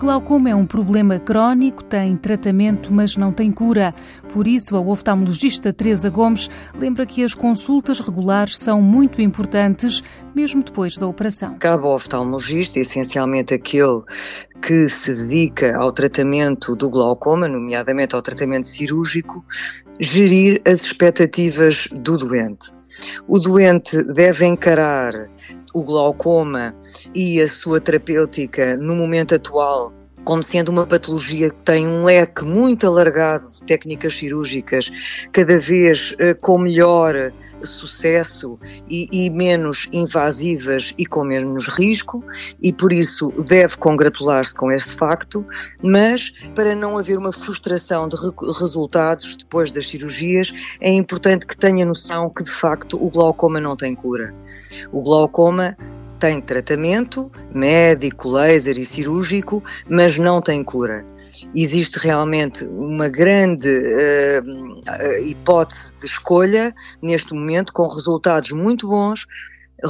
glaucoma é um problema crónico, tem tratamento, mas não tem cura. Por isso, a oftalmologista Teresa Gomes lembra que as consultas regulares são muito importantes, mesmo depois da operação. Cabe ao oftalmologista, essencialmente aquele que se dedica ao tratamento do glaucoma, nomeadamente ao tratamento cirúrgico, gerir as expectativas do doente. O doente deve encarar o glaucoma e a sua terapêutica no momento atual como sendo uma patologia que tem um leque muito alargado de técnicas cirúrgicas, cada vez uh, com melhor sucesso e, e, menos invasivas e com menos risco, e por isso deve congratular-se com esse facto, mas para não haver uma frustração de re resultados depois das cirurgias, é importante que tenha noção que de facto o glaucoma não tem cura. O glaucoma tem tratamento médico, laser e cirúrgico, mas não tem cura. Existe realmente uma grande uh, hipótese de escolha neste momento, com resultados muito bons.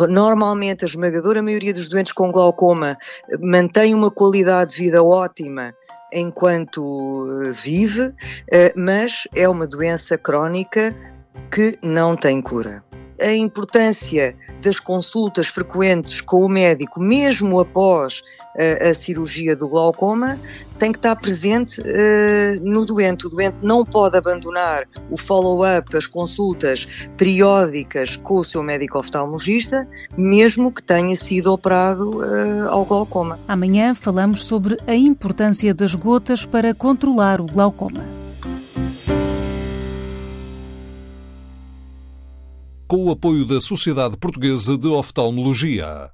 Normalmente, a esmagadora maioria dos doentes com glaucoma mantém uma qualidade de vida ótima enquanto eh, vive, mas é uma doença crónica que não tem cura a importância das consultas frequentes com o médico, mesmo após uh, a cirurgia do glaucoma, tem que estar presente uh, no doente. O doente não pode abandonar o follow-up, as consultas periódicas com o seu médico oftalmologista, mesmo que tenha sido operado uh, ao glaucoma. Amanhã falamos sobre a importância das gotas para controlar o glaucoma. Com o apoio da Sociedade Portuguesa de Oftalmologia.